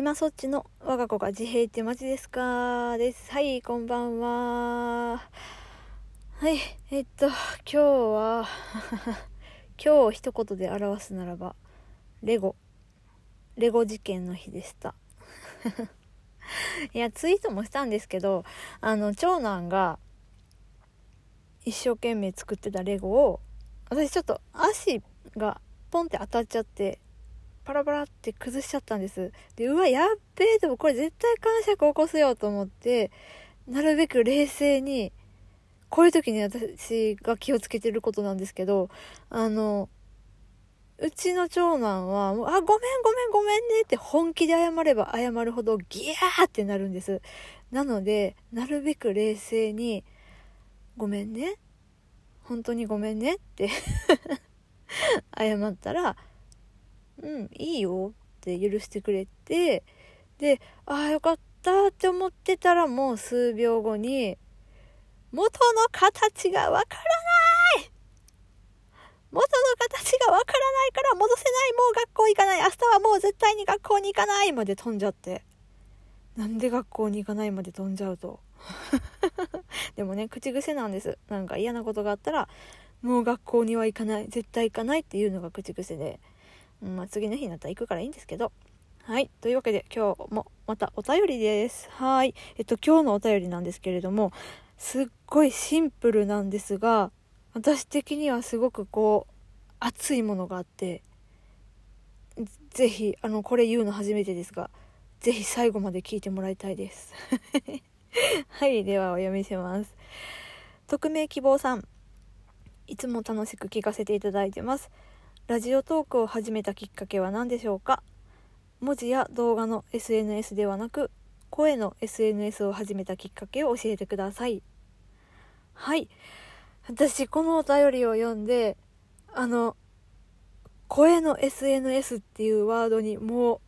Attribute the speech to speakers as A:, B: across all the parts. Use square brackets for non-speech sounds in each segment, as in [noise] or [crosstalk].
A: 今そっちの我が子が自閉ってマジですか？です。はい、こんばんは。はい、えっと、今日は、[laughs] 今日を一言で表すならば、レゴ、レゴ事件の日でした。[laughs] いや、ツイートもしたんですけど、あの、長男が一生懸命作ってたレゴを、私ちょっと足がポンって当たっちゃって、パラパラって崩しちゃったんです。で、うわ、やっべえ、でもこれ絶対感触起こすよと思って、なるべく冷静に、こういう時に私が気をつけてることなんですけど、あの、うちの長男は、もうあ、ごめんごめんごめんねって本気で謝れば謝るほどギャーってなるんです。なので、なるべく冷静に、ごめんね。本当にごめんねって [laughs] 謝ったら、うん、いいよって許してくれて、で、ああ、よかったって思ってたらもう数秒後に、元の形がわからない元の形がわからないから戻せないもう学校行かない明日はもう絶対に学校に行かないまで飛んじゃって。なんで学校に行かないまで飛んじゃうと。[laughs] でもね、口癖なんです。なんか嫌なことがあったら、もう学校には行かない、絶対行かないっていうのが口癖で。まあ、次の日になったら行くからいいんですけど。はい。というわけで今日もまたお便りです。はい。えっと、今日のお便りなんですけれども、すっごいシンプルなんですが、私的にはすごくこう、熱いものがあって、ぜひ、あの、これ言うの初めてですが、ぜひ最後まで聞いてもらいたいです。[laughs] はい。ではお読みします。匿名希望さん。いつも楽しく聞かせていただいてます。ラジオトークを始めたきっかけは何でしょうか？文字や動画の SNS ではなく声の SNS を始めたきっかけを教えてください。はい。私このお便りを読んであの声の SNS っていうワードにもう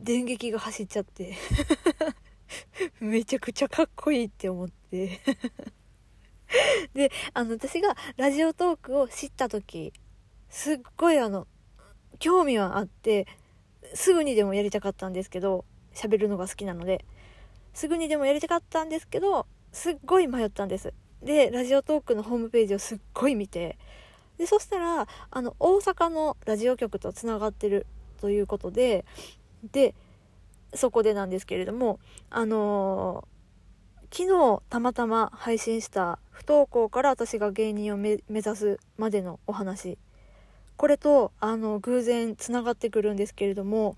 A: 電撃が走っちゃって [laughs] めちゃくちゃかっこいいって思って。[laughs] であの私がラジオトークを知った時すっごいあの興味はあってすぐにでもやりたかったんですけど喋るのが好きなのですぐにでもやりたかったんですけどすっごい迷ったんです。でラジオトークのホームページをすっごい見てでそしたらあの大阪のラジオ局とつながってるということででそこでなんですけれどもあのー昨日たまたま配信した不登校から私が芸人を目指すまでのお話これとあの偶然つながってくるんですけれども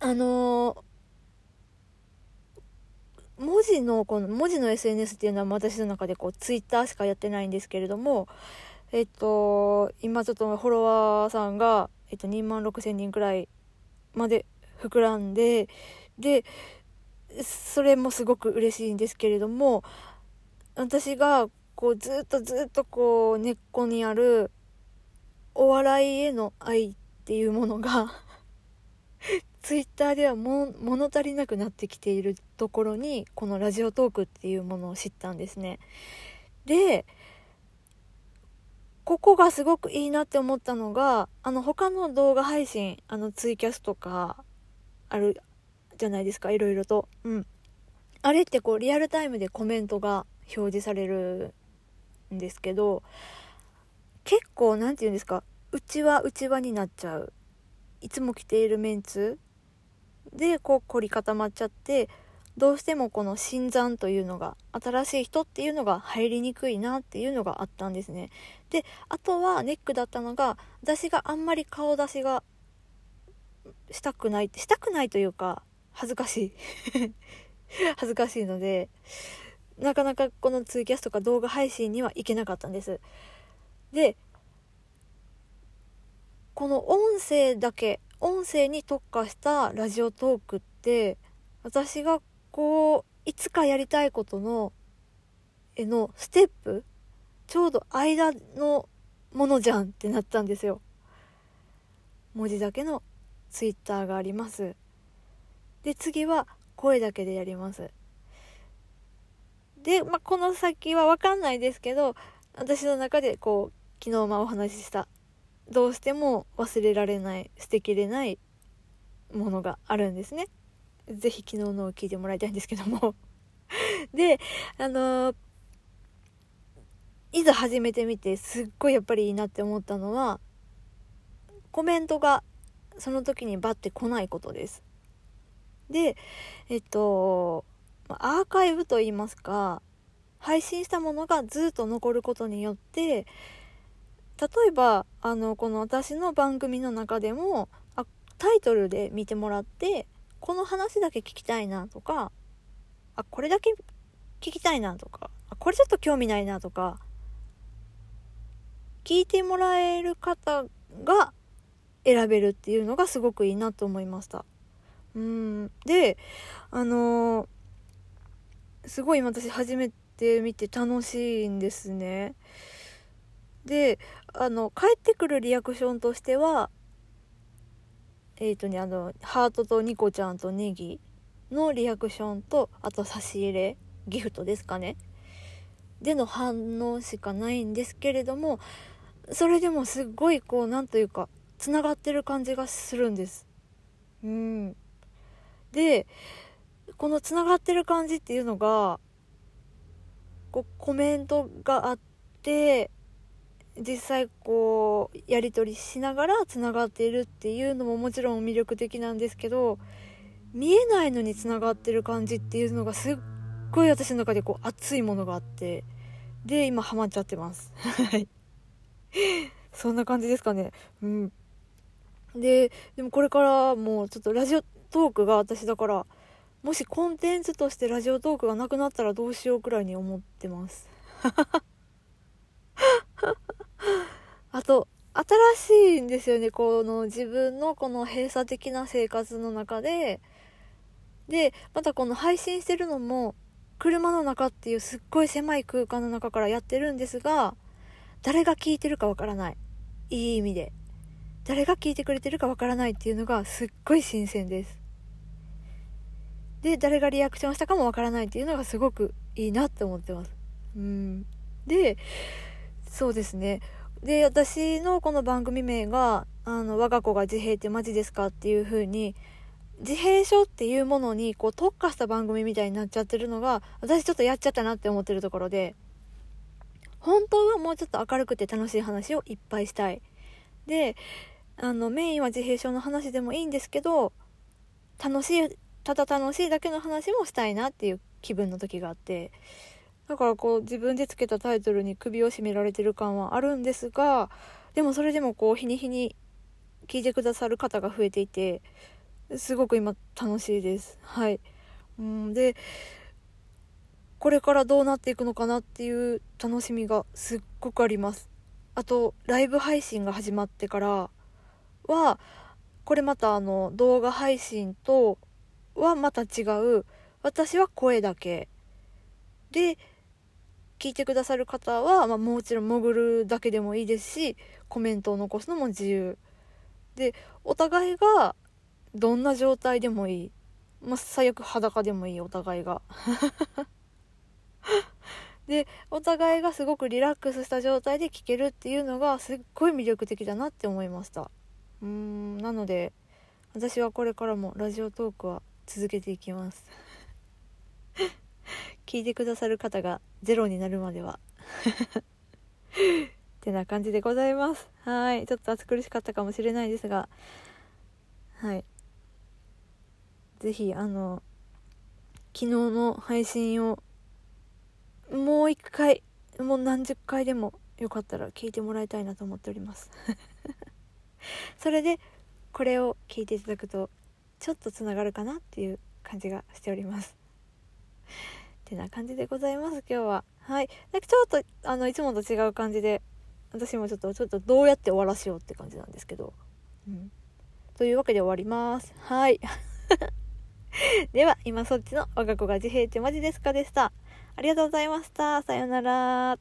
A: あの文字のこの文字の SNS っていうのは私の中でこうツイッターしかやってないんですけれどもえっと今ちょっとフォロワーさんが、えっと、2万6千人くらいまで膨らんででそれもすごく嬉しいんですけれども私がこうずっとずっとこう根っこにあるお笑いへの愛っていうものが [laughs] ツイッターでは物足りなくなってきているところにこのラジオトークっていうものを知ったんですね。でここがすごくいいなって思ったのがあの他の動画配信あのツイキャスとかあるじゃないですかいろいろと。うん。あれってこうリアルタイムでコメントが表示されるんですけど結構何て言うんですかうちはうちわになっちゃう。いつも着ているメンツ。でこう凝り固まっちゃってどうしてもこの新参というのが新しい人っていうのが入りにくいなっていうのがあったんですね。であとはネックだったのが私があんまり顔出しがしたくないしたくないというか恥ずかしい。[laughs] 恥ずかしいのでなかなかこのツイキャスとか動画配信には行けなかったんです。でこの音声だけ音声に特化したラジオトークって私がこういつかやりたいことのへのステップちょうど間のものじゃんってなったんですよ。文字だけのツイッターがあります。で次は声だけでやります。で、まあ、この先は分かんないですけど私の中でこう昨日まあお話ししたどうしても忘れられない捨てきれないものがあるんですね。ぜひ昨日のを聞いてもらいたいんですけども [laughs] で、あのー、いざ始めてみてすっごいやっぱりいいなって思ったのは、コメントがその時にバッて来ないことです。で、えっと、アーカイブといいますか、配信したものがずっと残ることによって、例えば、あの、この私の番組の中でも、あタイトルで見てもらって、この話だけ聞きたいなとか、あ、これだけ聞きたいなとか、あ、これちょっと興味ないなとか、聞いてもらえる方が選べるっていうのがすごくいいなと思いました。うん。で、あのー、すごい私初めて見て楽しいんですね。で、あの、帰ってくるリアクションとしては、えっ、ー、とね、あの、ハートとニコちゃんとネギのリアクションと、あと差し入れ、ギフトですかね。での反応しかないんですけれども、それでもすっごいこう、なんというか、つながってる感じがするんです。うん。で、このつながってる感じっていうのが、こうコメントがあって、実際こうやり取りしながらつながっているっていうのももちろん魅力的なんですけど見えないのにつながってる感じっていうのがすっごい私の中でこう熱いものがあってで今ハマっちゃってます。はい。[laughs] そんな感じですかね。うん。ででもこれからもうちょっとラジオトークが私だからもしコンテンツとしてラジオトークがなくなったらどうしようくらいに思ってます [laughs] あと、新しいんですよね、この自分のこの閉鎖的な生活の中で。で、またこの配信してるのも、車の中っていうすっごい狭い空間の中からやってるんですが、誰が聞いてるかわからない。いい意味で。誰が聞いてくれてるかわからないっていうのがすっごい新鮮です。で、誰がリアクションしたかもわからないっていうのがすごくいいなって思ってます。うん。で、そうですね。で、私のこの番組名が、あの、我が子が自閉ってマジですかっていう風に、自閉症っていうものにこう特化した番組みたいになっちゃってるのが、私ちょっとやっちゃったなって思ってるところで、本当はもうちょっと明るくて楽しい話をいっぱいしたい。で、あの、メインは自閉症の話でもいいんですけど、楽しい、ただ楽しいだけの話もしたいなっていう気分の時があって、だからこう自分でつけたタイトルに首を絞められてる感はあるんですが、でもそれでもこう日に日に聞いてくださる方が増えていて、すごく今楽しいです。はい。うんで、これからどうなっていくのかなっていう楽しみがすっごくあります。あと、ライブ配信が始まってからは、これまたあの動画配信とはまた違う、私は声だけ。で、聞いてくださる方は、まあ、もちろん潜るだけでもいいですしコメントを残すのも自由。でお互いがどんな状態でもいい、まあ、最悪裸でもいいお互いが。[laughs] でお互いがすごくリラックスした状態で聞けるっていうのがすっごい魅力的だなって思いました。うーんなので私はこれからもラジオトークは続けていきます。聞いてくださる方がゼロになるまでは [laughs] ってな感じでございます。はい。ちょっと暑苦しかったかもしれないですがはい。是非あの昨日の配信をもう一回もう何十回でもよかったら聞いてもらいたいなと思っております。[laughs] それでこれを聞いていただくとちょっとつながるかなっていう感じがしております。てな感じでございます、今日は。はい。なんかちょっと、あの、いつもと違う感じで、私もちょっと、ちょっとどうやって終わらせようって感じなんですけど。うん。というわけで終わります。はい。[laughs] では、今そっちの我が子が自閉ってマジですかでした。ありがとうございました。さようなら。